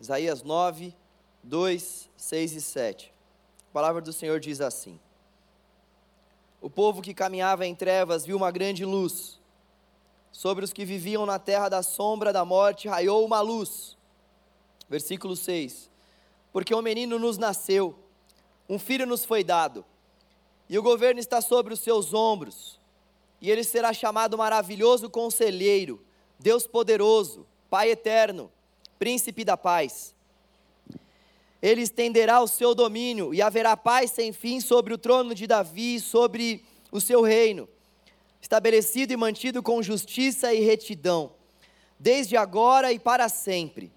Isaías 9, 2, 6 e 7. A palavra do Senhor diz assim: O povo que caminhava em trevas viu uma grande luz. Sobre os que viviam na terra da sombra da morte raiou uma luz. Versículo 6. Porque um menino nos nasceu, um filho nos foi dado, e o governo está sobre os seus ombros, e ele será chamado maravilhoso conselheiro, Deus poderoso, Pai eterno príncipe da paz. Ele estenderá o seu domínio e haverá paz sem fim sobre o trono de Davi e sobre o seu reino, estabelecido e mantido com justiça e retidão, desde agora e para sempre.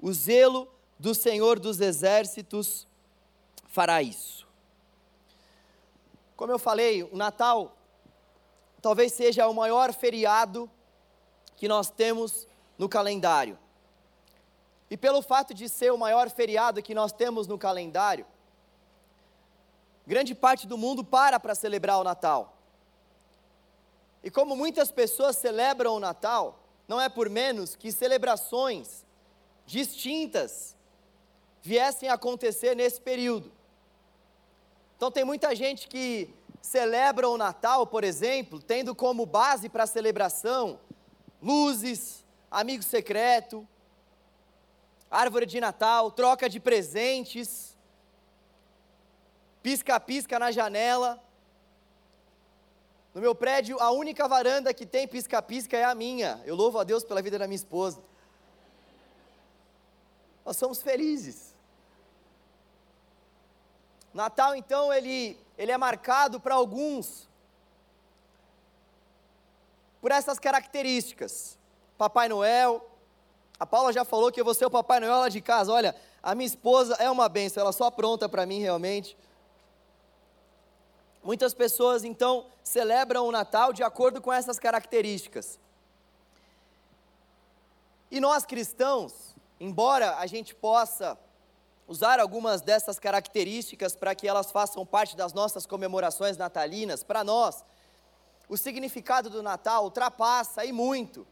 O zelo do Senhor dos exércitos fará isso. Como eu falei, o Natal talvez seja o maior feriado que nós temos no calendário. E pelo fato de ser o maior feriado que nós temos no calendário, grande parte do mundo para para celebrar o Natal. E como muitas pessoas celebram o Natal, não é por menos que celebrações distintas viessem a acontecer nesse período. Então tem muita gente que celebra o Natal, por exemplo, tendo como base para a celebração luzes, amigo secreto, árvore de Natal, troca de presentes, pisca-pisca na janela. No meu prédio, a única varanda que tem pisca-pisca é a minha. Eu louvo a Deus pela vida da minha esposa. Nós somos felizes. Natal, então, ele, ele é marcado para alguns por essas características. Papai Noel, a Paula já falou que eu vou ser o Papai Noel lá de casa. Olha, a minha esposa é uma benção, ela só pronta para mim realmente. Muitas pessoas então celebram o Natal de acordo com essas características. E nós cristãos, embora a gente possa usar algumas dessas características para que elas façam parte das nossas comemorações natalinas, para nós, o significado do Natal ultrapassa e muito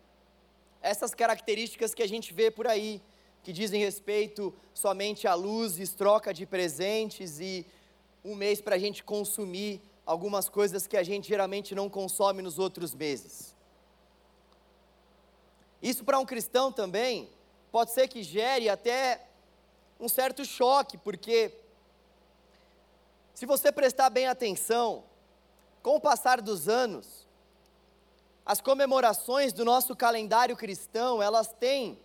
essas características que a gente vê por aí, que dizem respeito somente a luzes, troca de presentes e um mês para a gente consumir algumas coisas que a gente geralmente não consome nos outros meses. Isso para um cristão também pode ser que gere até um certo choque, porque se você prestar bem atenção, com o passar dos anos, as comemorações do nosso calendário cristão, elas têm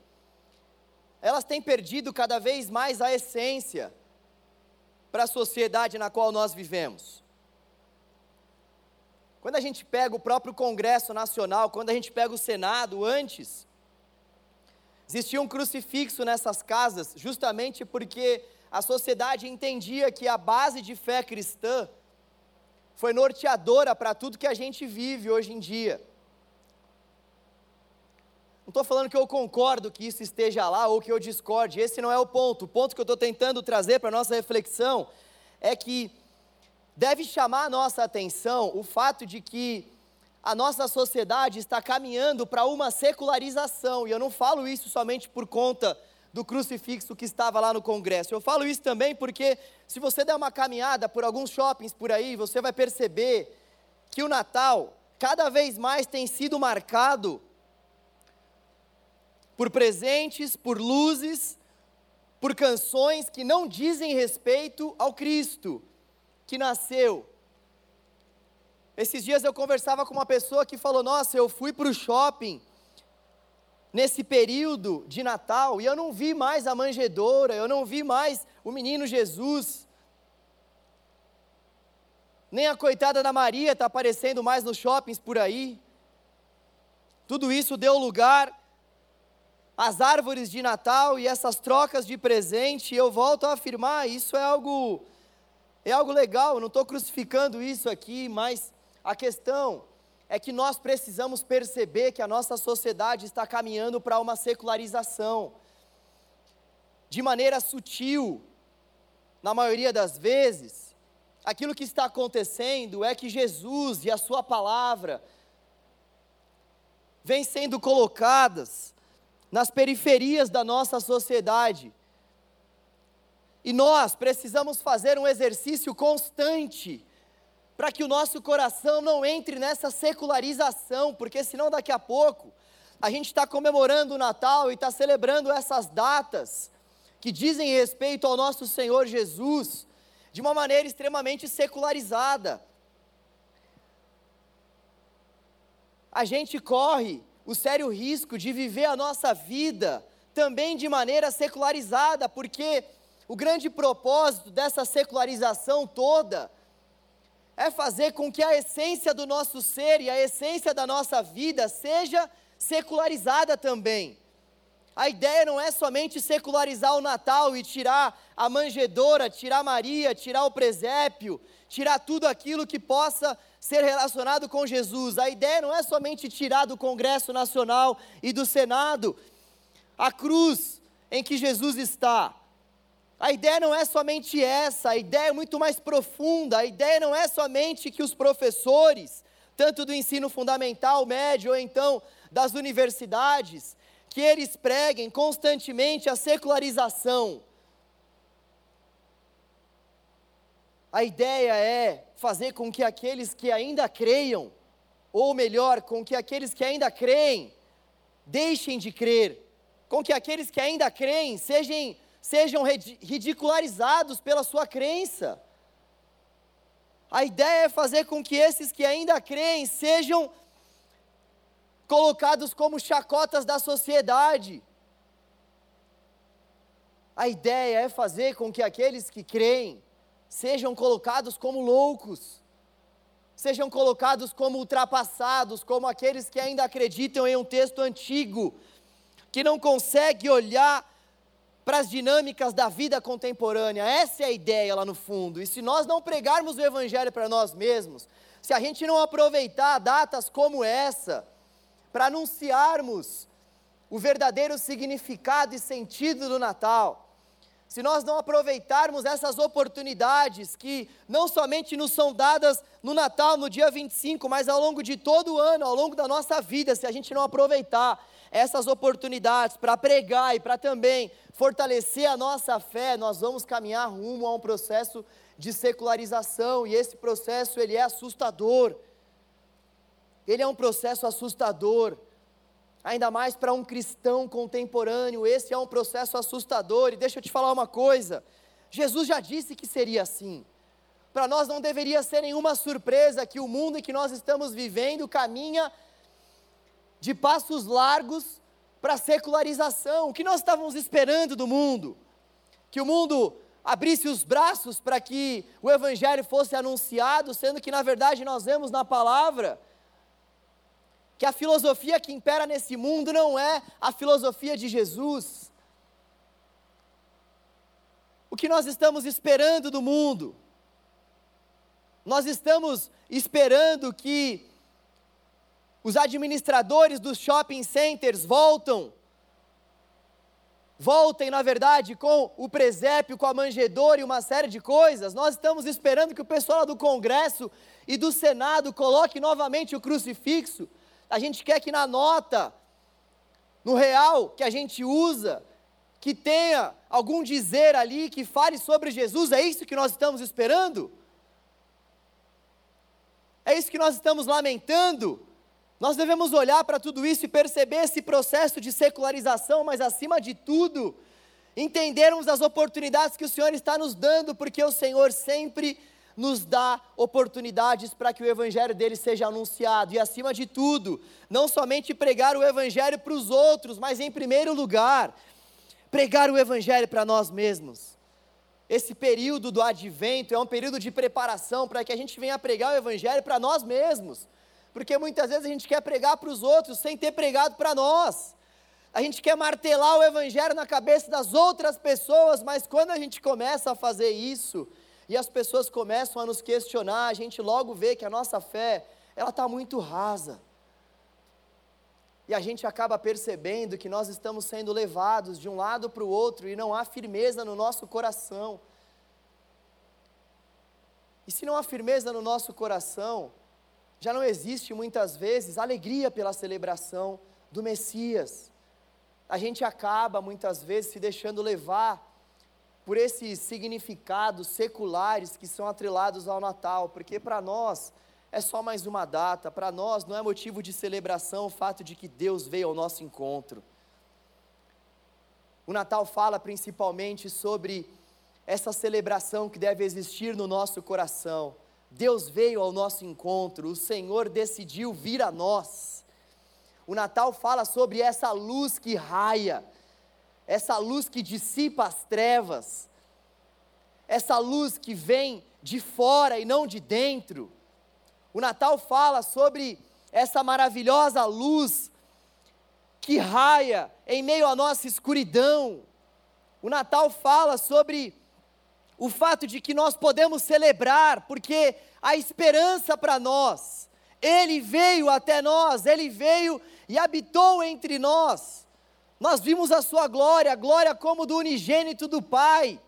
elas têm perdido cada vez mais a essência para a sociedade na qual nós vivemos. Quando a gente pega o próprio Congresso Nacional, quando a gente pega o Senado, antes, existia um crucifixo nessas casas, justamente porque a sociedade entendia que a base de fé cristã foi norteadora para tudo que a gente vive hoje em dia. Não estou falando que eu concordo que isso esteja lá ou que eu discorde, esse não é o ponto. O ponto que eu estou tentando trazer para a nossa reflexão é que deve chamar a nossa atenção o fato de que a nossa sociedade está caminhando para uma secularização, e eu não falo isso somente por conta do crucifixo que estava lá no Congresso. Eu falo isso também porque, se você der uma caminhada por alguns shoppings por aí, você vai perceber que o Natal cada vez mais tem sido marcado por presentes, por luzes, por canções que não dizem respeito ao Cristo que nasceu. Esses dias eu conversava com uma pessoa que falou: Nossa, eu fui para o shopping nesse período de Natal e eu não vi mais a manjedoura, eu não vi mais o menino Jesus. Nem a coitada da Maria está aparecendo mais nos shoppings por aí. Tudo isso deu lugar as árvores de Natal e essas trocas de presente, eu volto a afirmar, isso é algo é algo legal, eu não estou crucificando isso aqui, mas a questão é que nós precisamos perceber que a nossa sociedade está caminhando para uma secularização. De maneira sutil, na maioria das vezes, aquilo que está acontecendo é que Jesus e a Sua palavra vêm sendo colocadas nas periferias da nossa sociedade. E nós precisamos fazer um exercício constante para que o nosso coração não entre nessa secularização, porque senão daqui a pouco a gente está comemorando o Natal e está celebrando essas datas que dizem respeito ao nosso Senhor Jesus de uma maneira extremamente secularizada. A gente corre o sério risco de viver a nossa vida também de maneira secularizada, porque o grande propósito dessa secularização toda é fazer com que a essência do nosso ser e a essência da nossa vida seja secularizada também. A ideia não é somente secularizar o Natal e tirar a manjedoura, tirar Maria, tirar o presépio, tirar tudo aquilo que possa ser relacionado com Jesus. A ideia não é somente tirar do Congresso Nacional e do Senado a cruz em que Jesus está. A ideia não é somente essa, a ideia é muito mais profunda. A ideia não é somente que os professores, tanto do ensino fundamental, médio ou então das universidades, que eles preguem constantemente a secularização. A ideia é fazer com que aqueles que ainda creiam, ou melhor, com que aqueles que ainda creem, deixem de crer, com que aqueles que ainda creem sejam, sejam ridicularizados pela sua crença. A ideia é fazer com que esses que ainda creem sejam colocados como chacotas da sociedade. A ideia é fazer com que aqueles que creem sejam colocados como loucos, sejam colocados como ultrapassados, como aqueles que ainda acreditam em um texto antigo, que não consegue olhar para as dinâmicas da vida contemporânea. Essa é a ideia lá no fundo. E se nós não pregarmos o Evangelho para nós mesmos, se a gente não aproveitar datas como essa, para anunciarmos o verdadeiro significado e sentido do Natal. Se nós não aproveitarmos essas oportunidades que não somente nos são dadas no Natal, no dia 25, mas ao longo de todo o ano, ao longo da nossa vida, se a gente não aproveitar essas oportunidades para pregar e para também fortalecer a nossa fé, nós vamos caminhar rumo a um processo de secularização, e esse processo ele é assustador ele é um processo assustador. Ainda mais para um cristão contemporâneo, esse é um processo assustador. E deixa eu te falar uma coisa: Jesus já disse que seria assim. Para nós não deveria ser nenhuma surpresa que o mundo em que nós estamos vivendo caminha de passos largos para a secularização. O que nós estávamos esperando do mundo? Que o mundo abrisse os braços para que o Evangelho fosse anunciado, sendo que na verdade nós vemos na palavra que a filosofia que impera nesse mundo não é a filosofia de Jesus. O que nós estamos esperando do mundo? Nós estamos esperando que os administradores dos shopping centers voltam voltem, na verdade, com o presépio, com a manjedoura e uma série de coisas. Nós estamos esperando que o pessoal do Congresso e do Senado coloque novamente o crucifixo a gente quer que na nota, no real que a gente usa, que tenha algum dizer ali que fale sobre Jesus, é isso que nós estamos esperando? É isso que nós estamos lamentando? Nós devemos olhar para tudo isso e perceber esse processo de secularização, mas acima de tudo, entendermos as oportunidades que o Senhor está nos dando, porque o Senhor sempre nos dá oportunidades para que o evangelho dele seja anunciado. E acima de tudo, não somente pregar o evangelho para os outros, mas em primeiro lugar, pregar o evangelho para nós mesmos. Esse período do advento é um período de preparação para que a gente venha pregar o evangelho para nós mesmos. Porque muitas vezes a gente quer pregar para os outros sem ter pregado para nós. A gente quer martelar o evangelho na cabeça das outras pessoas, mas quando a gente começa a fazer isso, e as pessoas começam a nos questionar, a gente logo vê que a nossa fé, ela está muito rasa. E a gente acaba percebendo que nós estamos sendo levados de um lado para o outro e não há firmeza no nosso coração. E se não há firmeza no nosso coração, já não existe muitas vezes alegria pela celebração do Messias. a gente acaba muitas vezes se deixando levar por esses significados seculares que são atrelados ao Natal, porque para nós é só mais uma data, para nós não é motivo de celebração o fato de que Deus veio ao nosso encontro. O Natal fala principalmente sobre essa celebração que deve existir no nosso coração. Deus veio ao nosso encontro, o Senhor decidiu vir a nós. O Natal fala sobre essa luz que raia, essa luz que dissipa as trevas, essa luz que vem de fora e não de dentro. O Natal fala sobre essa maravilhosa luz que raia em meio à nossa escuridão. O Natal fala sobre o fato de que nós podemos celebrar, porque a esperança para nós, Ele veio até nós, Ele veio e habitou entre nós. Nós vimos a sua glória, a glória como do unigênito do Pai.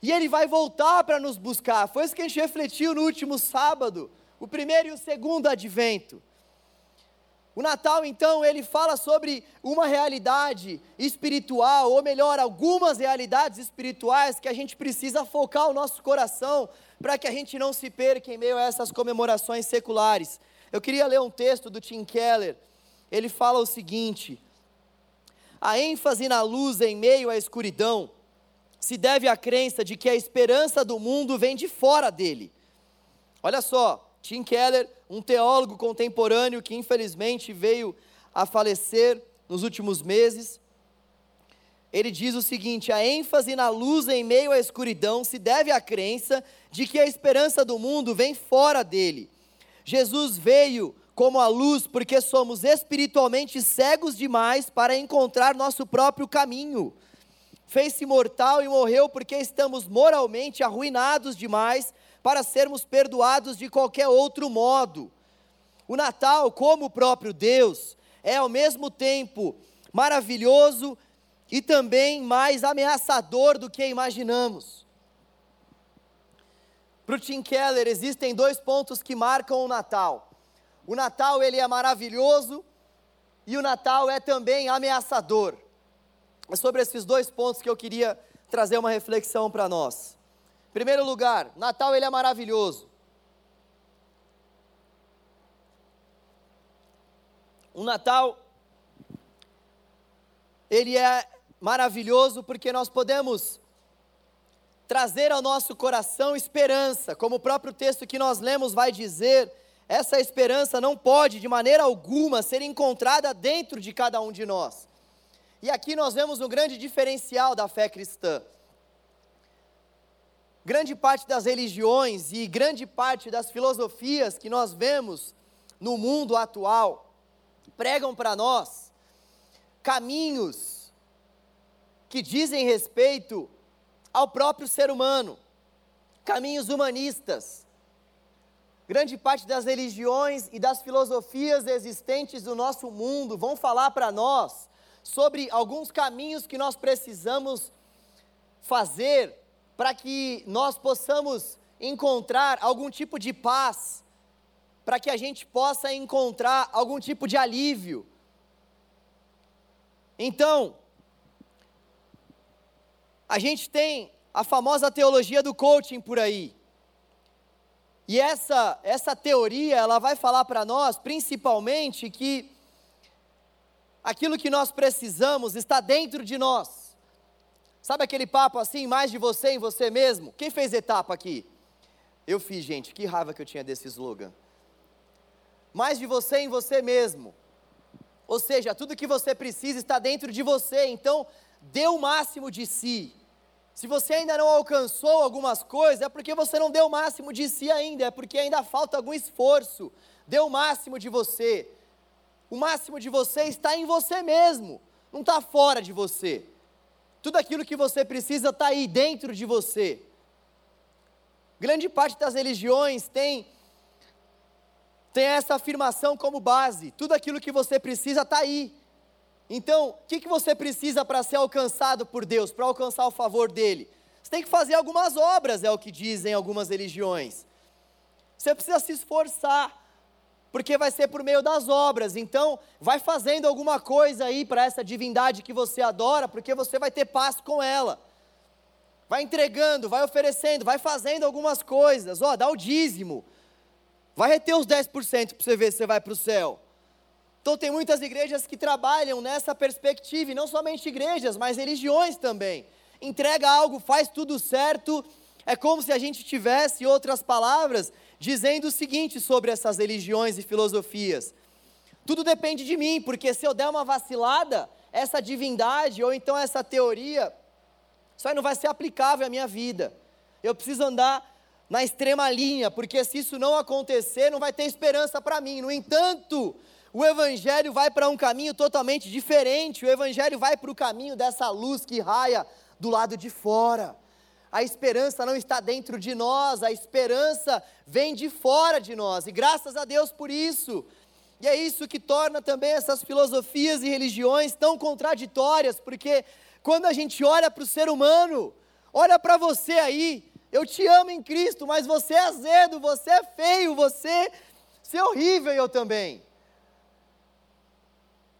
E ele vai voltar para nos buscar. Foi isso que a gente refletiu no último sábado, o primeiro e o segundo advento. O Natal, então, ele fala sobre uma realidade espiritual, ou melhor, algumas realidades espirituais que a gente precisa focar o nosso coração para que a gente não se perca em meio a essas comemorações seculares. Eu queria ler um texto do Tim Keller. Ele fala o seguinte: a ênfase na luz em meio à escuridão se deve à crença de que a esperança do mundo vem de fora dele. Olha só, Tim Keller, um teólogo contemporâneo que infelizmente veio a falecer nos últimos meses, ele diz o seguinte: a ênfase na luz em meio à escuridão se deve à crença de que a esperança do mundo vem fora dele. Jesus veio como a luz, porque somos espiritualmente cegos demais para encontrar nosso próprio caminho. Fez-se mortal e morreu porque estamos moralmente arruinados demais para sermos perdoados de qualquer outro modo. O Natal, como o próprio Deus, é ao mesmo tempo maravilhoso e também mais ameaçador do que imaginamos. Para o Tim Keller, existem dois pontos que marcam o Natal. O Natal ele é maravilhoso e o Natal é também ameaçador. É sobre esses dois pontos que eu queria trazer uma reflexão para nós. Em primeiro lugar, Natal ele é maravilhoso. O Natal ele é maravilhoso porque nós podemos trazer ao nosso coração esperança, como o próprio texto que nós lemos vai dizer, essa esperança não pode, de maneira alguma, ser encontrada dentro de cada um de nós. E aqui nós vemos um grande diferencial da fé cristã. Grande parte das religiões e grande parte das filosofias que nós vemos no mundo atual pregam para nós caminhos que dizem respeito ao próprio ser humano, caminhos humanistas, Grande parte das religiões e das filosofias existentes do nosso mundo vão falar para nós sobre alguns caminhos que nós precisamos fazer para que nós possamos encontrar algum tipo de paz, para que a gente possa encontrar algum tipo de alívio. Então, a gente tem a famosa teologia do coaching por aí. E essa, essa teoria, ela vai falar para nós, principalmente, que aquilo que nós precisamos está dentro de nós. Sabe aquele papo assim, mais de você em você mesmo? Quem fez etapa aqui? Eu fiz, gente, que raiva que eu tinha desse slogan. Mais de você em você mesmo. Ou seja, tudo que você precisa está dentro de você, então dê o máximo de si. Se você ainda não alcançou algumas coisas, é porque você não deu o máximo de si ainda, é porque ainda falta algum esforço. Dê o máximo de você. O máximo de você está em você mesmo, não está fora de você. Tudo aquilo que você precisa está aí dentro de você. Grande parte das religiões tem, tem essa afirmação como base: tudo aquilo que você precisa está aí. Então, o que, que você precisa para ser alcançado por Deus, para alcançar o favor dele? Você tem que fazer algumas obras, é o que dizem algumas religiões. Você precisa se esforçar, porque vai ser por meio das obras. Então, vai fazendo alguma coisa aí para essa divindade que você adora, porque você vai ter paz com ela. Vai entregando, vai oferecendo, vai fazendo algumas coisas. Ó, dá o dízimo. Vai reter os 10% para você ver se você vai para o céu. Então, tem muitas igrejas que trabalham nessa perspectiva, e não somente igrejas, mas religiões também. Entrega algo, faz tudo certo. É como se a gente tivesse, outras palavras, dizendo o seguinte sobre essas religiões e filosofias: tudo depende de mim, porque se eu der uma vacilada, essa divindade ou então essa teoria, aí não vai ser aplicável à minha vida. Eu preciso andar na extrema linha, porque se isso não acontecer, não vai ter esperança para mim. No entanto, o Evangelho vai para um caminho totalmente diferente. O Evangelho vai para o caminho dessa luz que raia do lado de fora. A esperança não está dentro de nós, a esperança vem de fora de nós, e graças a Deus por isso. E é isso que torna também essas filosofias e religiões tão contraditórias, porque quando a gente olha para o ser humano, olha para você aí, eu te amo em Cristo, mas você é azedo, você é feio, você, você é horrível eu também.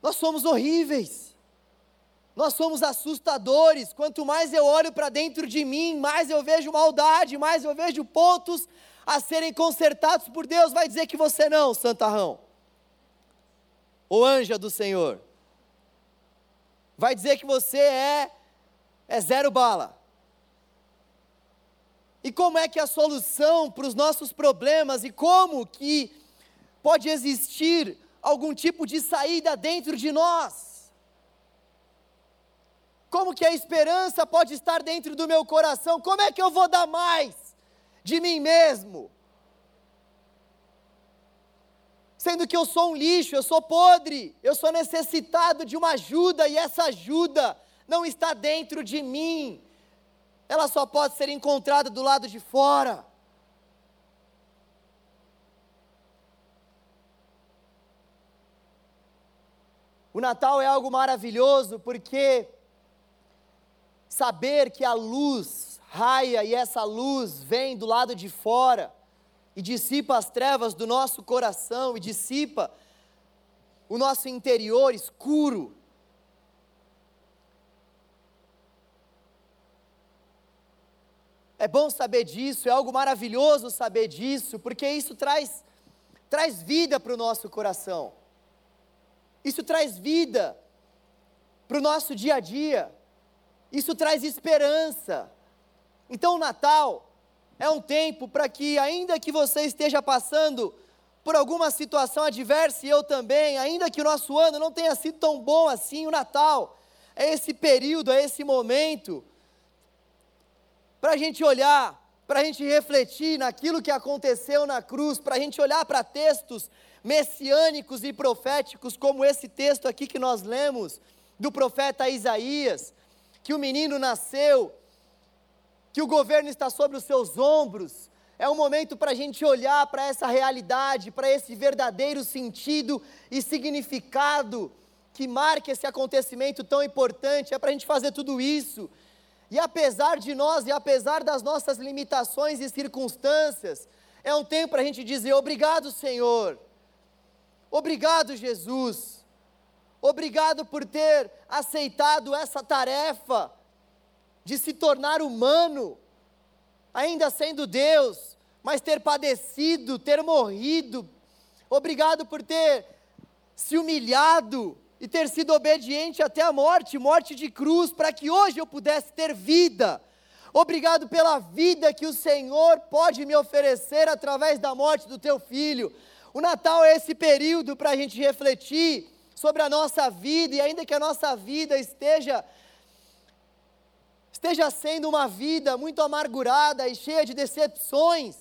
Nós somos horríveis. Nós somos assustadores. Quanto mais eu olho para dentro de mim, mais eu vejo maldade, mais eu vejo pontos a serem consertados por Deus. Vai dizer que você não, santarrão. O anja do Senhor. Vai dizer que você é é zero bala. E como é que a solução para os nossos problemas e como que pode existir algum tipo de saída dentro de nós? Como que a esperança pode estar dentro do meu coração? Como é que eu vou dar mais de mim mesmo? Sendo que eu sou um lixo, eu sou podre, eu sou necessitado de uma ajuda e essa ajuda não está dentro de mim. Ela só pode ser encontrada do lado de fora. O Natal é algo maravilhoso porque saber que a luz raia e essa luz vem do lado de fora e dissipa as trevas do nosso coração e dissipa o nosso interior escuro. É bom saber disso, é algo maravilhoso saber disso, porque isso traz, traz vida para o nosso coração. Isso traz vida para o nosso dia a dia. Isso traz esperança. Então o Natal é um tempo para que, ainda que você esteja passando por alguma situação adversa e eu também, ainda que o nosso ano não tenha sido tão bom assim, o Natal é esse período, é esse momento para a gente olhar, para a gente refletir naquilo que aconteceu na cruz, para a gente olhar para textos messiânicos e proféticos, como esse texto aqui que nós lemos, do profeta Isaías, que o menino nasceu, que o governo está sobre os seus ombros. É um momento para a gente olhar para essa realidade, para esse verdadeiro sentido e significado que marca esse acontecimento tão importante. É para a gente fazer tudo isso. E apesar de nós e apesar das nossas limitações e circunstâncias, é um tempo para a gente dizer: obrigado, Senhor. Obrigado, Jesus. Obrigado por ter aceitado essa tarefa de se tornar humano, ainda sendo Deus, mas ter padecido, ter morrido. Obrigado por ter se humilhado e ter sido obediente até a morte morte de cruz para que hoje eu pudesse ter vida. Obrigado pela vida que o Senhor pode me oferecer através da morte do teu filho. O Natal é esse período para a gente refletir sobre a nossa vida, e ainda que a nossa vida esteja esteja sendo uma vida muito amargurada e cheia de decepções,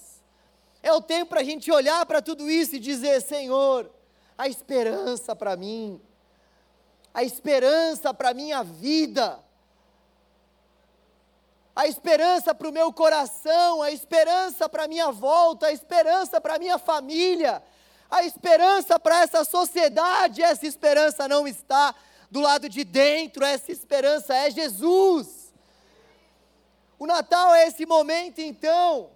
é o tempo para a gente olhar para tudo isso e dizer: Senhor, a esperança para mim, a esperança para a minha vida, a esperança para o meu coração, a esperança para a minha volta, a esperança para a minha família, a esperança para essa sociedade, essa esperança não está do lado de dentro, essa esperança é Jesus. O Natal é esse momento, então,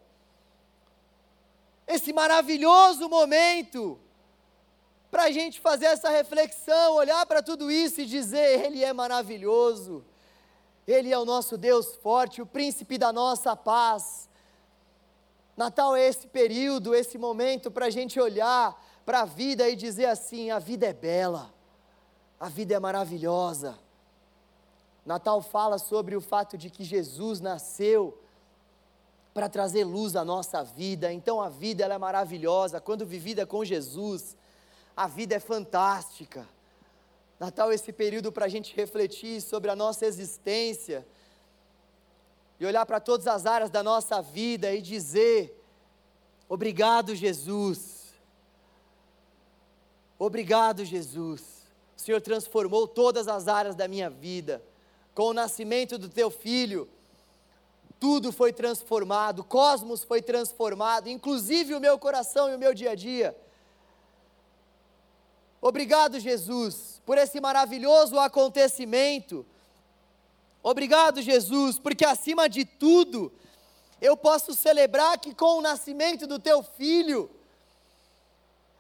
esse maravilhoso momento, para a gente fazer essa reflexão, olhar para tudo isso e dizer: Ele é maravilhoso, Ele é o nosso Deus forte, o príncipe da nossa paz. Natal é esse período, esse momento para a gente olhar para a vida e dizer assim: a vida é bela, a vida é maravilhosa. Natal fala sobre o fato de que Jesus nasceu para trazer luz à nossa vida. Então a vida ela é maravilhosa quando vivida com Jesus a vida é fantástica. Natal é esse período para a gente refletir sobre a nossa existência e olhar para todas as áreas da nossa vida e dizer: Obrigado, Jesus. Obrigado, Jesus. O Senhor transformou todas as áreas da minha vida. Com o nascimento do teu filho, tudo foi transformado, o cosmos foi transformado, inclusive o meu coração e o meu dia a dia. Obrigado, Jesus, por esse maravilhoso acontecimento. Obrigado, Jesus, porque acima de tudo, eu posso celebrar que com o nascimento do teu filho,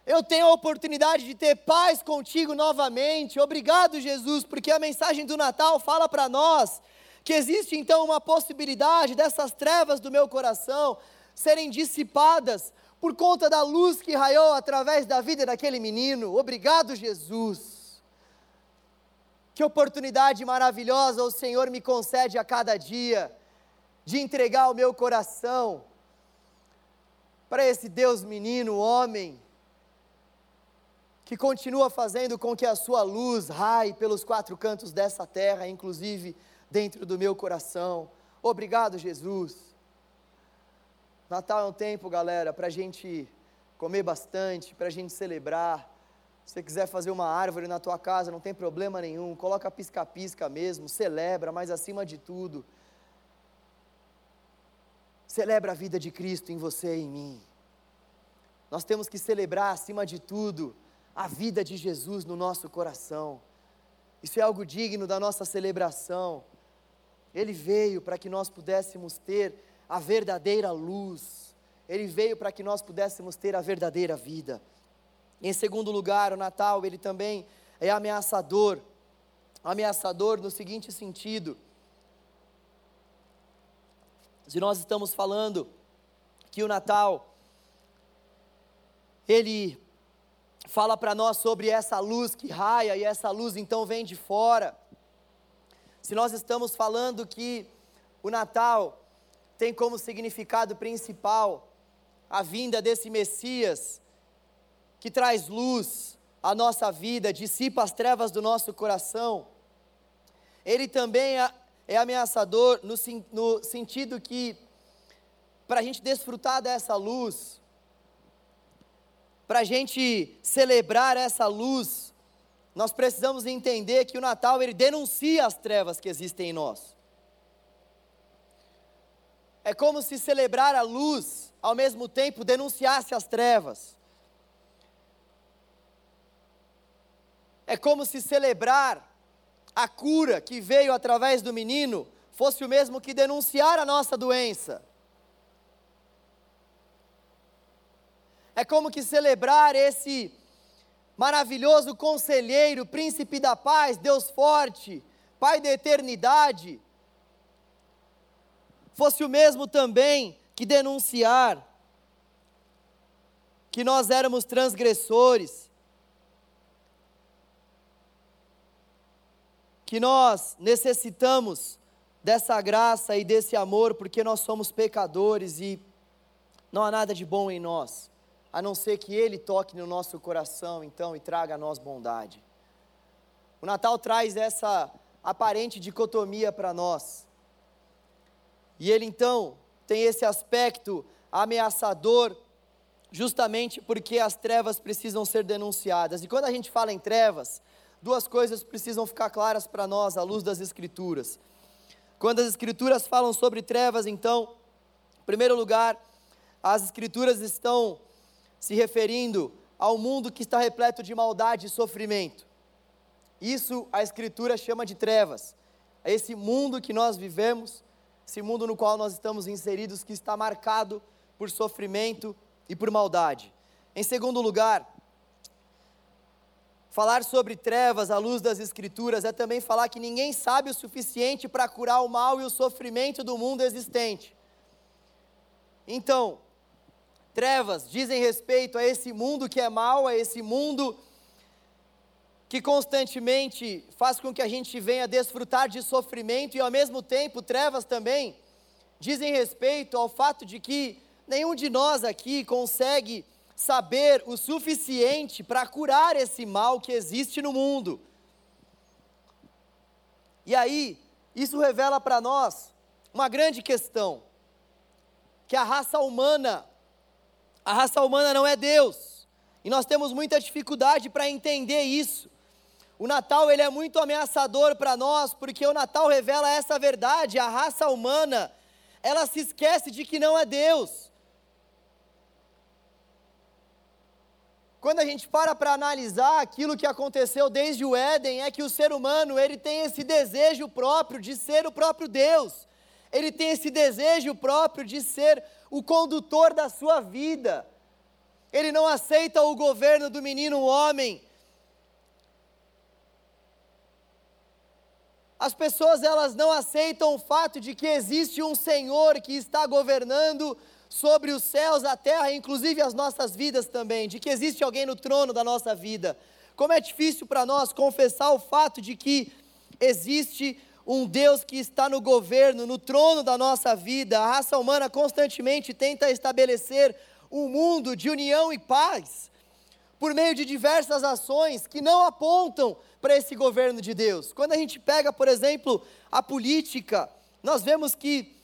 eu tenho a oportunidade de ter paz contigo novamente. Obrigado, Jesus, porque a mensagem do Natal fala para nós que existe então uma possibilidade dessas trevas do meu coração serem dissipadas por conta da luz que raiou através da vida daquele menino. Obrigado, Jesus. Que oportunidade maravilhosa o Senhor me concede a cada dia de entregar o meu coração para esse Deus menino, homem, que continua fazendo com que a sua luz raie pelos quatro cantos dessa terra, inclusive dentro do meu coração. Obrigado, Jesus. Natal é um tempo, galera, para a gente comer bastante, para a gente celebrar. Se você quiser fazer uma árvore na tua casa, não tem problema nenhum. Coloca pisca-pisca mesmo, celebra, mas acima de tudo, celebra a vida de Cristo em você e em mim. Nós temos que celebrar, acima de tudo, a vida de Jesus no nosso coração. Isso é algo digno da nossa celebração. Ele veio para que nós pudéssemos ter a verdadeira luz. Ele veio para que nós pudéssemos ter a verdadeira vida. Em segundo lugar, o Natal, ele também é ameaçador. Ameaçador no seguinte sentido: se nós estamos falando que o Natal, ele fala para nós sobre essa luz que raia e essa luz então vem de fora. Se nós estamos falando que o Natal tem como significado principal a vinda desse Messias, que traz luz à nossa vida, dissipa as trevas do nosso coração. Ele também é, é ameaçador no, no sentido que, para a gente desfrutar dessa luz, para a gente celebrar essa luz, nós precisamos entender que o Natal ele denuncia as trevas que existem em nós. É como se celebrar a luz, ao mesmo tempo denunciasse as trevas. É como se celebrar a cura que veio através do menino fosse o mesmo que denunciar a nossa doença. É como que celebrar esse maravilhoso conselheiro, príncipe da paz, Deus forte, Pai da eternidade, fosse o mesmo também que denunciar que nós éramos transgressores, que nós necessitamos dessa graça e desse amor porque nós somos pecadores e não há nada de bom em nós, a não ser que Ele toque no nosso coração então e traga a nós bondade. O Natal traz essa aparente dicotomia para nós. E ele então tem esse aspecto ameaçador, justamente porque as trevas precisam ser denunciadas. E quando a gente fala em trevas, duas coisas precisam ficar claras para nós à luz das Escrituras. Quando as Escrituras falam sobre trevas, então, em primeiro lugar, as Escrituras estão se referindo ao mundo que está repleto de maldade e sofrimento. Isso a Escritura chama de trevas. É esse mundo que nós vivemos, esse mundo no qual nós estamos inseridos, que está marcado por sofrimento e por maldade. Em segundo lugar, Falar sobre trevas à luz das Escrituras é também falar que ninguém sabe o suficiente para curar o mal e o sofrimento do mundo existente. Então, trevas dizem respeito a esse mundo que é mal, a esse mundo que constantemente faz com que a gente venha desfrutar de sofrimento e ao mesmo tempo trevas também dizem respeito ao fato de que nenhum de nós aqui consegue saber o suficiente para curar esse mal que existe no mundo. E aí, isso revela para nós uma grande questão: que a raça humana, a raça humana não é Deus. E nós temos muita dificuldade para entender isso. O Natal ele é muito ameaçador para nós, porque o Natal revela essa verdade, a raça humana, ela se esquece de que não é Deus. Quando a gente para para analisar aquilo que aconteceu desde o Éden, é que o ser humano, ele tem esse desejo próprio de ser o próprio Deus. Ele tem esse desejo próprio de ser o condutor da sua vida. Ele não aceita o governo do menino homem. As pessoas elas não aceitam o fato de que existe um Senhor que está governando sobre os céus, a terra, inclusive as nossas vidas também, de que existe alguém no trono da nossa vida. Como é difícil para nós confessar o fato de que existe um Deus que está no governo, no trono da nossa vida. A raça humana constantemente tenta estabelecer um mundo de união e paz por meio de diversas ações que não apontam para esse governo de Deus. Quando a gente pega, por exemplo, a política, nós vemos que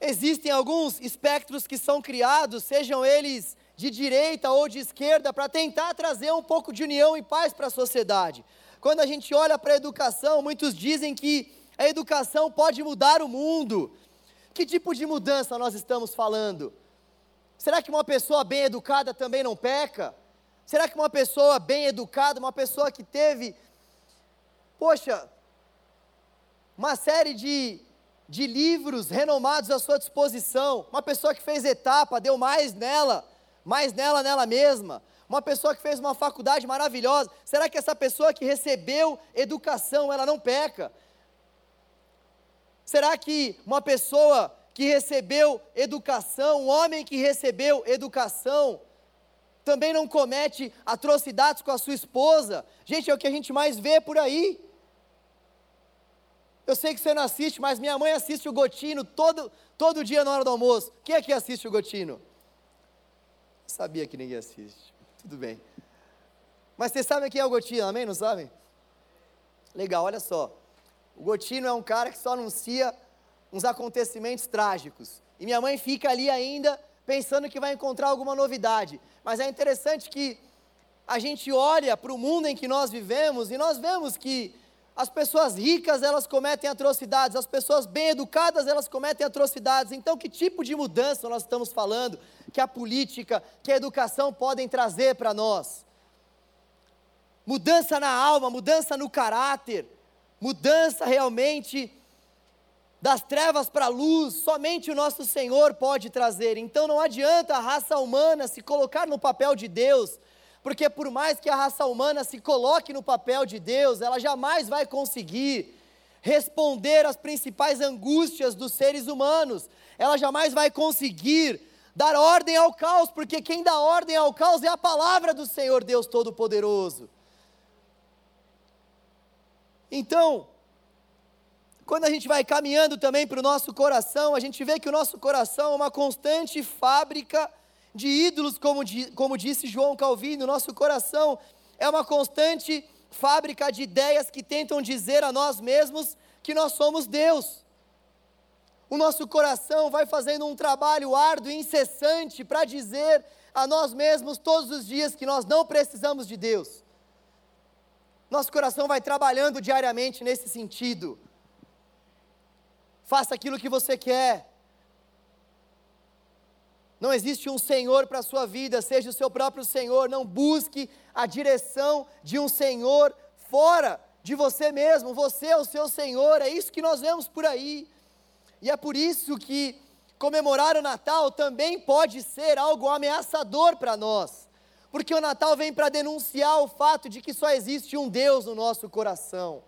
Existem alguns espectros que são criados, sejam eles de direita ou de esquerda, para tentar trazer um pouco de união e paz para a sociedade. Quando a gente olha para a educação, muitos dizem que a educação pode mudar o mundo. Que tipo de mudança nós estamos falando? Será que uma pessoa bem educada também não peca? Será que uma pessoa bem educada, uma pessoa que teve, poxa, uma série de de livros renomados à sua disposição, uma pessoa que fez etapa, deu mais nela, mais nela nela mesma, uma pessoa que fez uma faculdade maravilhosa, será que essa pessoa que recebeu educação, ela não peca? Será que uma pessoa que recebeu educação, um homem que recebeu educação, também não comete atrocidades com a sua esposa? Gente, é o que a gente mais vê por aí. Eu sei que você não assiste, mas minha mãe assiste o Gotino todo, todo dia na hora do almoço. Quem é que assiste o Gotino? Sabia que ninguém assiste. Tudo bem. Mas vocês sabem quem é o Gotino, amém? Não sabem? Legal, olha só. O Gotino é um cara que só anuncia uns acontecimentos trágicos. E minha mãe fica ali ainda pensando que vai encontrar alguma novidade. Mas é interessante que a gente olha para o mundo em que nós vivemos e nós vemos que as pessoas ricas, elas cometem atrocidades, as pessoas bem educadas, elas cometem atrocidades. Então, que tipo de mudança nós estamos falando que a política, que a educação podem trazer para nós? Mudança na alma, mudança no caráter, mudança realmente das trevas para a luz, somente o nosso Senhor pode trazer. Então não adianta a raça humana se colocar no papel de Deus, porque por mais que a raça humana se coloque no papel de Deus, ela jamais vai conseguir responder às principais angústias dos seres humanos. Ela jamais vai conseguir dar ordem ao caos, porque quem dá ordem ao caos é a palavra do Senhor Deus Todo-Poderoso. Então, quando a gente vai caminhando também para o nosso coração, a gente vê que o nosso coração é uma constante fábrica de ídolos, como, como disse João Calvino, nosso coração é uma constante fábrica de ideias que tentam dizer a nós mesmos que nós somos Deus. O nosso coração vai fazendo um trabalho árduo e incessante para dizer a nós mesmos todos os dias que nós não precisamos de Deus. Nosso coração vai trabalhando diariamente nesse sentido. Faça aquilo que você quer, não existe um Senhor para a sua vida, seja o seu próprio Senhor. Não busque a direção de um Senhor fora de você mesmo. Você é o seu Senhor, é isso que nós vemos por aí. E é por isso que comemorar o Natal também pode ser algo ameaçador para nós. Porque o Natal vem para denunciar o fato de que só existe um Deus no nosso coração.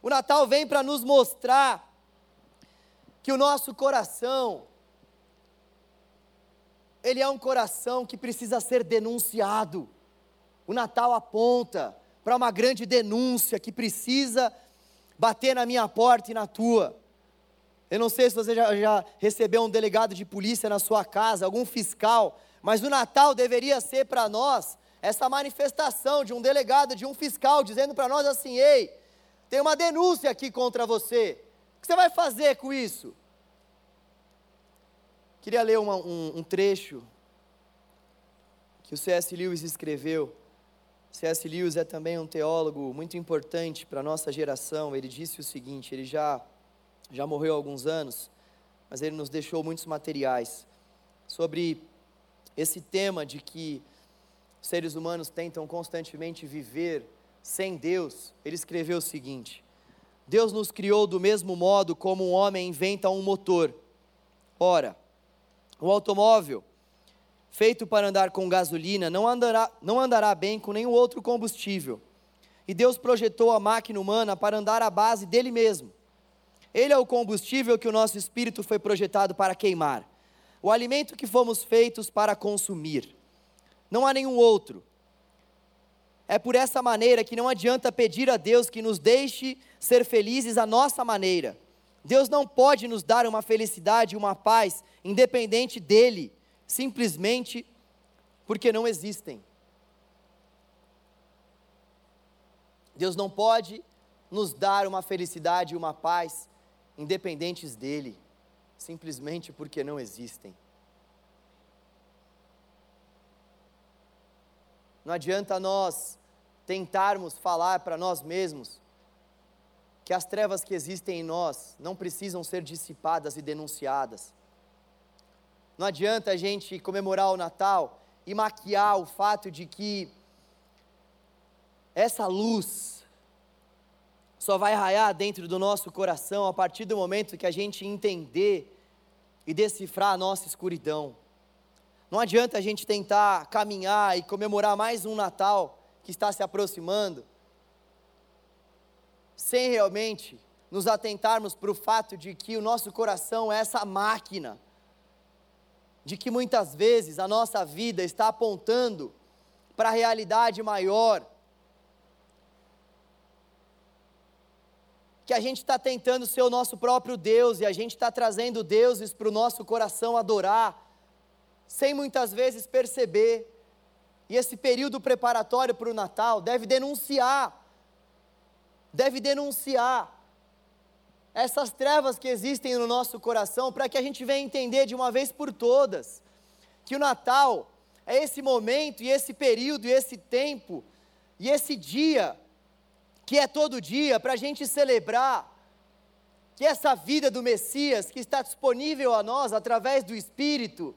O Natal vem para nos mostrar que o nosso coração ele é um coração que precisa ser denunciado. O Natal aponta para uma grande denúncia que precisa bater na minha porta e na tua. Eu não sei se você já, já, recebeu um delegado de polícia na sua casa, algum fiscal, mas o Natal deveria ser para nós essa manifestação de um delegado, de um fiscal, dizendo para nós assim: ei, tem uma denúncia aqui contra você. O que você vai fazer com isso? Queria ler uma, um, um trecho que o C.S. Lewis escreveu. C.S. Lewis é também um teólogo muito importante para a nossa geração. Ele disse o seguinte: ele já, já morreu há alguns anos, mas ele nos deixou muitos materiais sobre esse tema de que seres humanos tentam constantemente viver sem Deus. Ele escreveu o seguinte: Deus nos criou do mesmo modo como um homem inventa um motor. Ora, o automóvel, feito para andar com gasolina, não andará, não andará bem com nenhum outro combustível. E Deus projetou a máquina humana para andar à base dele mesmo. Ele é o combustível que o nosso espírito foi projetado para queimar, o alimento que fomos feitos para consumir. Não há nenhum outro. É por essa maneira que não adianta pedir a Deus que nos deixe ser felizes à nossa maneira. Deus não pode nos dar uma felicidade, uma paz independente dele, simplesmente porque não existem. Deus não pode nos dar uma felicidade e uma paz independentes dele, simplesmente porque não existem. Não adianta nós tentarmos falar para nós mesmos que as trevas que existem em nós não precisam ser dissipadas e denunciadas. Não adianta a gente comemorar o Natal e maquiar o fato de que essa luz só vai raiar dentro do nosso coração a partir do momento que a gente entender e decifrar a nossa escuridão. Não adianta a gente tentar caminhar e comemorar mais um Natal que está se aproximando, sem realmente nos atentarmos para o fato de que o nosso coração é essa máquina de que muitas vezes a nossa vida está apontando para a realidade maior, que a gente está tentando ser o nosso próprio Deus e a gente está trazendo deuses para o nosso coração adorar, sem muitas vezes perceber. E esse período preparatório para o Natal deve denunciar, deve denunciar essas trevas que existem no nosso coração, para que a gente venha entender de uma vez por todas que o Natal é esse momento e esse período e esse tempo e esse dia, que é todo dia, para a gente celebrar que essa vida do Messias que está disponível a nós através do Espírito,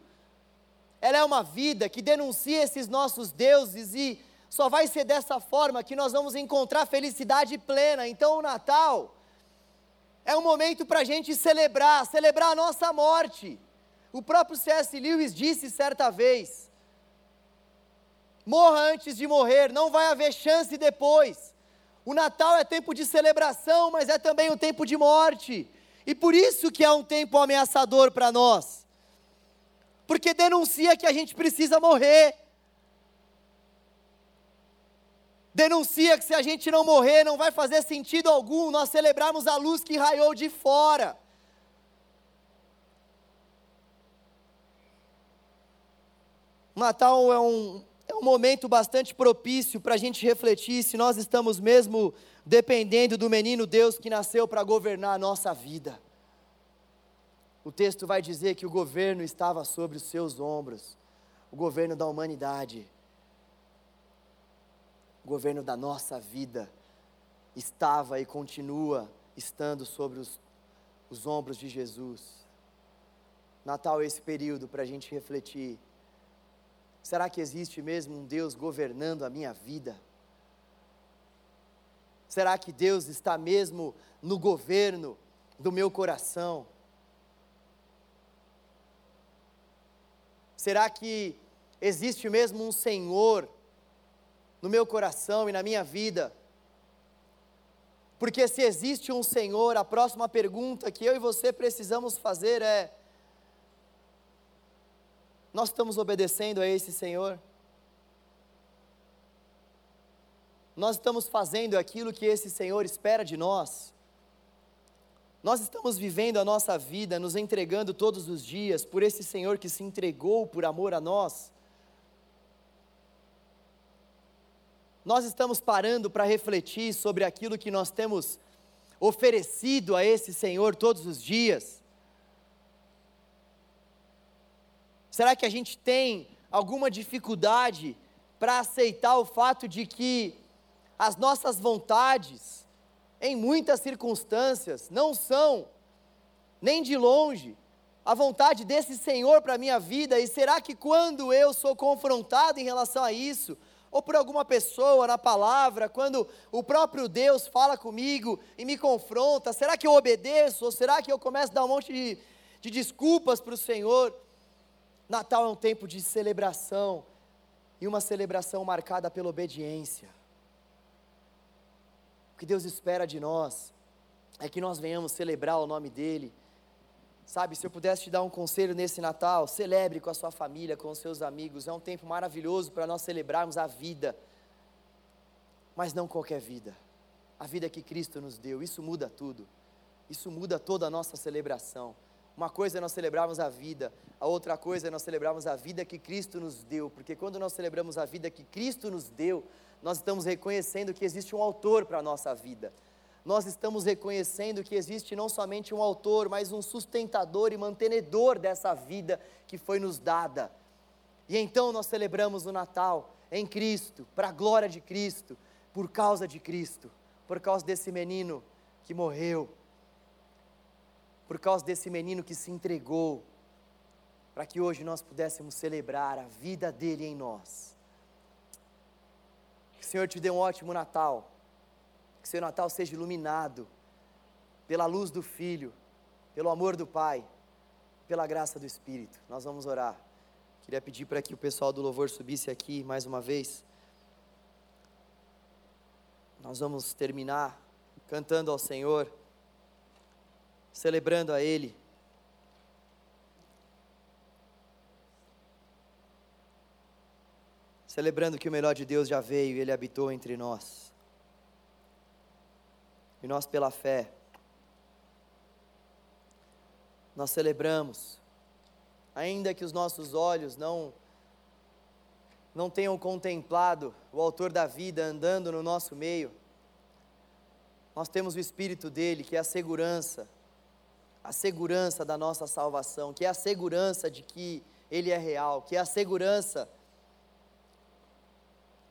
ela é uma vida que denuncia esses nossos deuses e só vai ser dessa forma que nós vamos encontrar felicidade plena. Então o Natal é um momento para a gente celebrar, celebrar a nossa morte. O próprio C.S. Lewis disse certa vez: morra antes de morrer, não vai haver chance depois. O Natal é tempo de celebração, mas é também um tempo de morte. E por isso que é um tempo ameaçador para nós. Porque denuncia que a gente precisa morrer. Denuncia que se a gente não morrer, não vai fazer sentido algum nós celebrarmos a luz que raiou de fora. Natal é um, é um momento bastante propício para a gente refletir se nós estamos mesmo dependendo do menino Deus que nasceu para governar a nossa vida. O texto vai dizer que o governo estava sobre os seus ombros, o governo da humanidade o governo da nossa vida estava e continua estando sobre os, os ombros de Jesus. Natal é esse período para a gente refletir. Será que existe mesmo um Deus governando a minha vida? Será que Deus está mesmo no governo do meu coração? Será que existe mesmo um Senhor no meu coração e na minha vida. Porque se existe um Senhor, a próxima pergunta que eu e você precisamos fazer é: nós estamos obedecendo a esse Senhor? Nós estamos fazendo aquilo que esse Senhor espera de nós? Nós estamos vivendo a nossa vida, nos entregando todos os dias por esse Senhor que se entregou por amor a nós? Nós estamos parando para refletir sobre aquilo que nós temos oferecido a esse Senhor todos os dias? Será que a gente tem alguma dificuldade para aceitar o fato de que as nossas vontades, em muitas circunstâncias, não são, nem de longe, a vontade desse Senhor para a minha vida? E será que quando eu sou confrontado em relação a isso, ou por alguma pessoa na palavra, quando o próprio Deus fala comigo e me confronta, será que eu obedeço? Ou será que eu começo a dar um monte de, de desculpas para o Senhor? Natal é um tempo de celebração, e uma celebração marcada pela obediência. O que Deus espera de nós é que nós venhamos celebrar o nome dEle Sabe, se eu pudesse te dar um conselho nesse Natal, celebre com a sua família, com os seus amigos. É um tempo maravilhoso para nós celebrarmos a vida. Mas não qualquer vida. A vida que Cristo nos deu. Isso muda tudo. Isso muda toda a nossa celebração. Uma coisa é nós celebrarmos a vida, a outra coisa é nós celebrarmos a vida que Cristo nos deu, porque quando nós celebramos a vida que Cristo nos deu, nós estamos reconhecendo que existe um autor para a nossa vida nós estamos reconhecendo que existe não somente um autor, mas um sustentador e mantenedor dessa vida que foi nos dada. E então nós celebramos o Natal em Cristo, para a glória de Cristo, por causa de Cristo, por causa desse menino que morreu, por causa desse menino que se entregou, para que hoje nós pudéssemos celebrar a vida dele em nós. Que o Senhor te dê um ótimo Natal que seu Natal seja iluminado pela luz do Filho, pelo amor do Pai, pela graça do Espírito. Nós vamos orar. Queria pedir para que o pessoal do louvor subisse aqui mais uma vez. Nós vamos terminar cantando ao Senhor, celebrando a Ele. Celebrando que o melhor de Deus já veio e Ele habitou entre nós. E nós, pela fé, nós celebramos, ainda que os nossos olhos não não tenham contemplado o autor da vida andando no nosso meio, nós temos o espírito dele, que é a segurança, a segurança da nossa salvação, que é a segurança de que ele é real, que é a segurança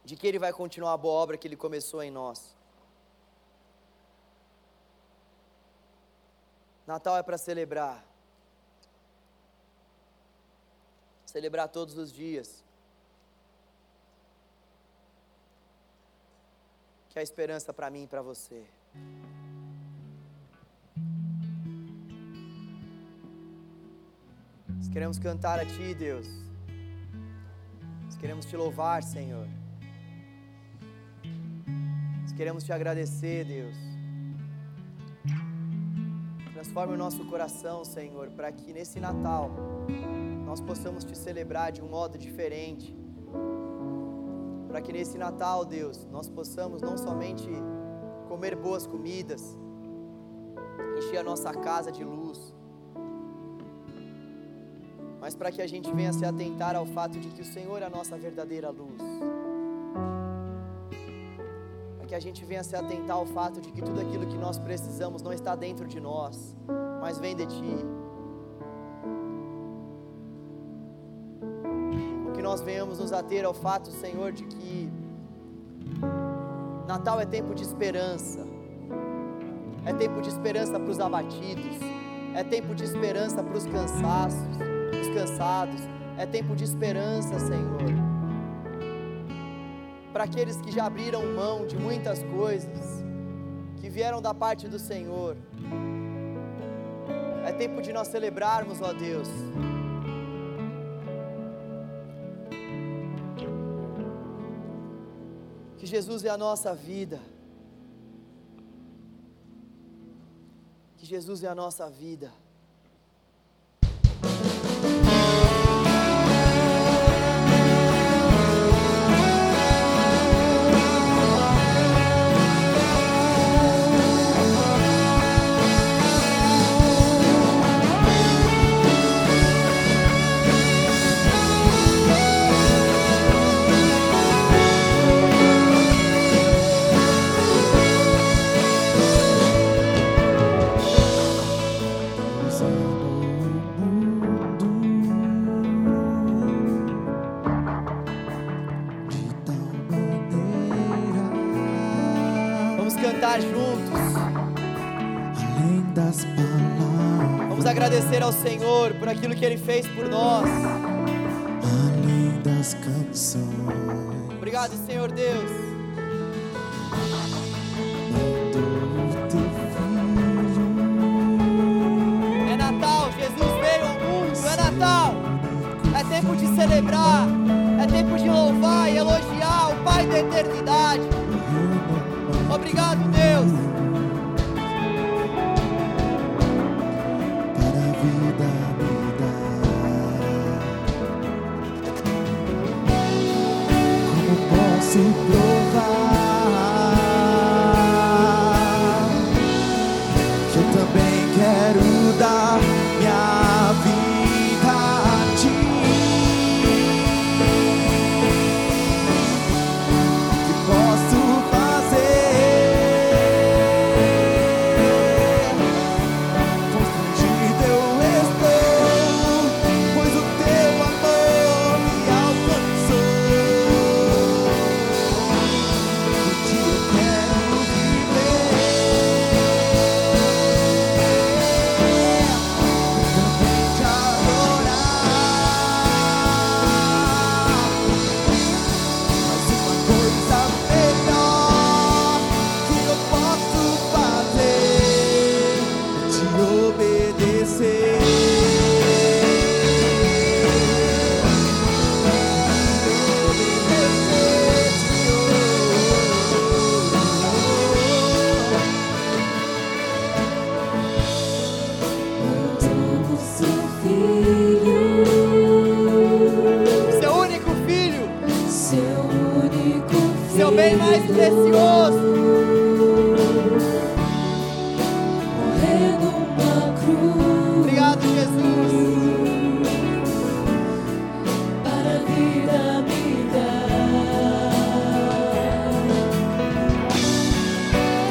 de que ele vai continuar a boa obra que ele começou em nós. Natal é para celebrar. Celebrar todos os dias. Que é a esperança para mim e para você. Nós queremos cantar a Ti, Deus. Nós queremos Te louvar, Senhor. Nós queremos Te agradecer, Deus. Transforme o nosso coração, Senhor, para que nesse Natal nós possamos te celebrar de um modo diferente. Para que nesse Natal, Deus, nós possamos não somente comer boas comidas, encher a nossa casa de luz, mas para que a gente venha se atentar ao fato de que o Senhor é a nossa verdadeira luz que a gente venha se atentar ao fato de que tudo aquilo que nós precisamos não está dentro de nós, mas vem de Ti. O que nós venhamos nos ater ao fato, Senhor, de que Natal é tempo de esperança, é tempo de esperança para os abatidos, é tempo de esperança para os cansados, os cansados, é tempo de esperança, Senhor para aqueles que já abriram mão de muitas coisas, que vieram da parte do Senhor. É tempo de nós celebrarmos, ó Deus. Que Jesus é a nossa vida. Que Jesus é a nossa vida. agradecer ao Senhor por aquilo que Ele fez por nós. Além das canções. Obrigado, Senhor Deus. se trouxe.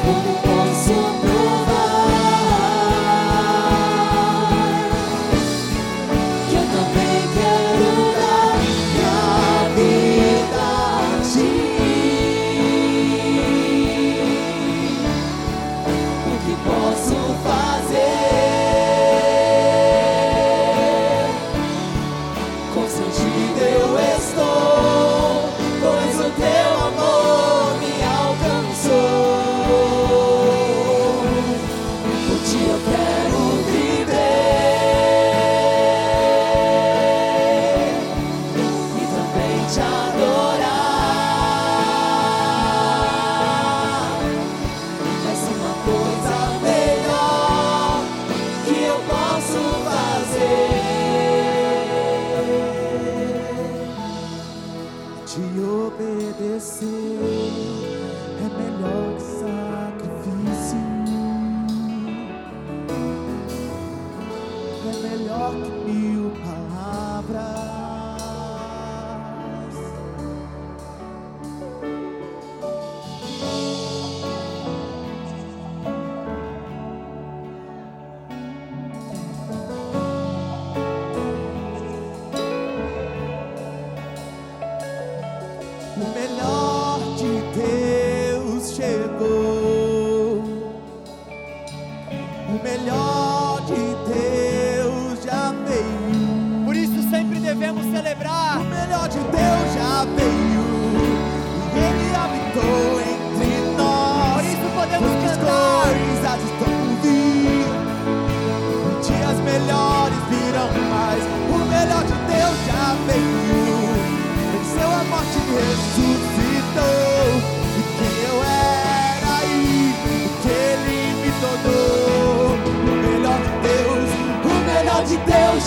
Thank you.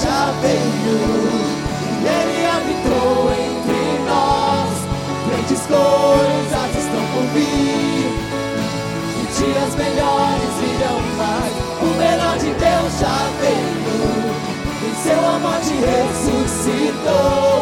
já veio, ele habitou entre nós. Grandes coisas estão por vir, e dias melhores virão mais. O melhor de Deus já veio, em seu amor te ressuscitou.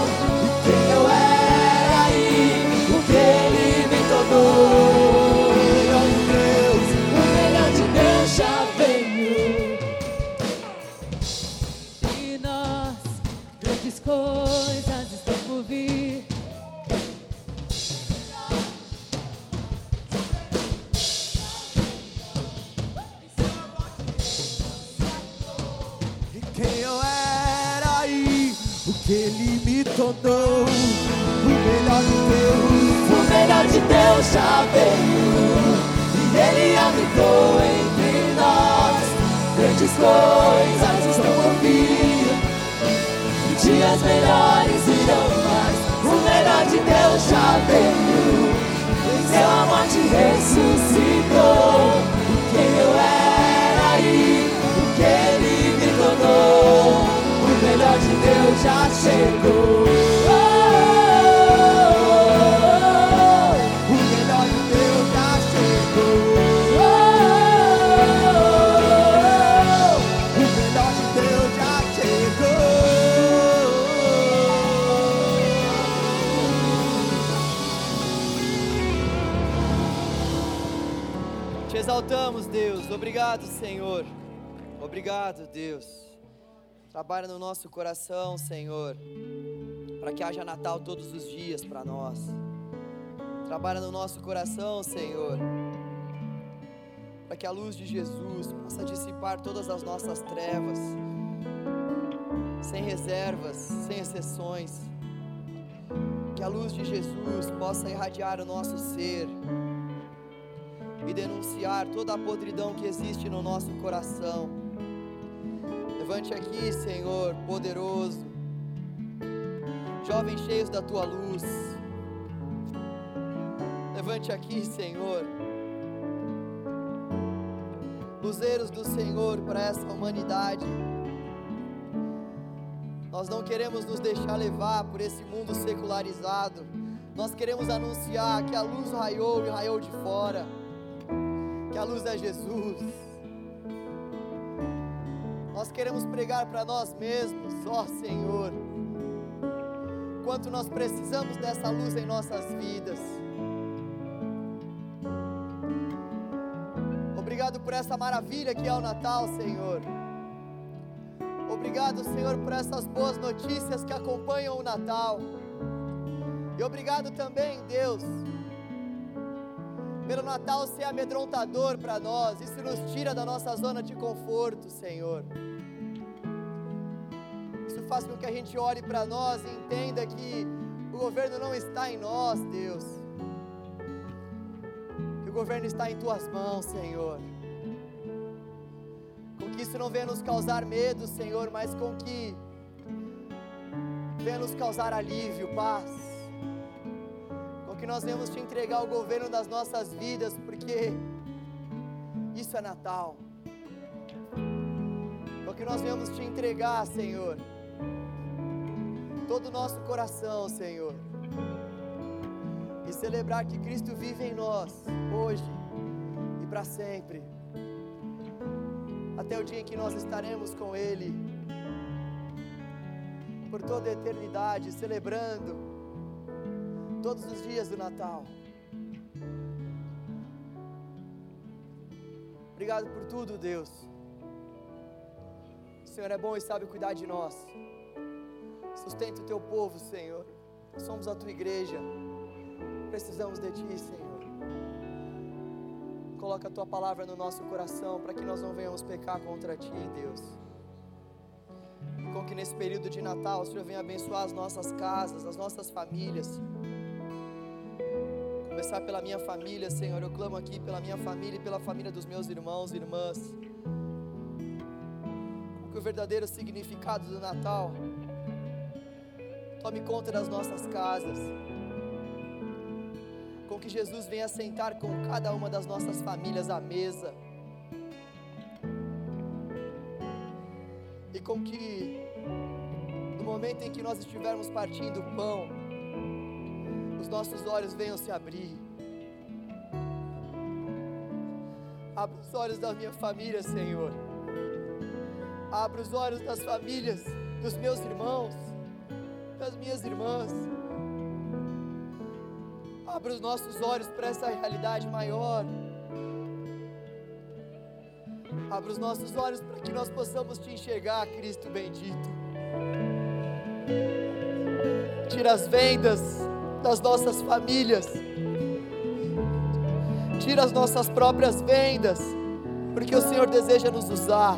Deus já veio, seu amor te ressuscitou. Quem eu era e o que Ele me tornou. O melhor de Deus já chegou. Obrigado, Deus. Trabalha no nosso coração, Senhor, para que haja Natal todos os dias para nós. Trabalha no nosso coração, Senhor, para que a luz de Jesus possa dissipar todas as nossas trevas, sem reservas, sem exceções. Que a luz de Jesus possa irradiar o nosso ser e denunciar toda a podridão que existe no nosso coração. Levante aqui, Senhor, poderoso, jovens cheios da tua luz. Levante aqui, Senhor, luzeiros do Senhor para essa humanidade. Nós não queremos nos deixar levar por esse mundo secularizado. Nós queremos anunciar que a luz raiou e raiou de fora. Que a luz é Jesus. Nós queremos pregar para nós mesmos, ó Senhor. Quanto nós precisamos dessa luz em nossas vidas. Obrigado por essa maravilha que é o Natal, Senhor. Obrigado, Senhor, por essas boas notícias que acompanham o Natal. E obrigado também, Deus, pelo Natal ser amedrontador para nós. Isso nos tira da nossa zona de conforto, Senhor. Faz com que a gente olhe para nós e entenda que o governo não está em nós, Deus. Que o governo está em tuas mãos, Senhor. Com que isso não venha nos causar medo, Senhor, mas com que venha nos causar alívio, paz. Com que nós venhamos te entregar o governo das nossas vidas, porque isso é Natal. Com que nós venhamos te entregar, Senhor, todo o nosso coração, Senhor, e celebrar que Cristo vive em nós, hoje e para sempre até o dia em que nós estaremos com Ele, por toda a eternidade, celebrando todos os dias do Natal. Obrigado por tudo, Deus. O Senhor é bom e sabe cuidar de nós. Sustenta o teu povo, Senhor. Somos a tua igreja. Precisamos de ti, Senhor. Coloca a tua palavra no nosso coração para que nós não venhamos pecar contra ti, Deus. E com que nesse período de Natal o Senhor venha abençoar as nossas casas, as nossas famílias. Começar pela minha família, Senhor. Eu clamo aqui pela minha família e pela família dos meus irmãos e irmãs. Com que o verdadeiro significado do Natal tome conta das nossas casas com que Jesus venha sentar com cada uma das nossas famílias à mesa. E com que, no momento em que nós estivermos partindo o pão, os nossos olhos venham se abrir. Abra os olhos da minha família, Senhor. Abra os olhos das famílias dos meus irmãos. Das minhas irmãs. Abra os nossos olhos para essa realidade maior. Abra os nossos olhos para que nós possamos te enxergar, Cristo bendito. Tira as vendas das nossas famílias. Tira as nossas próprias vendas, porque o Senhor deseja nos usar.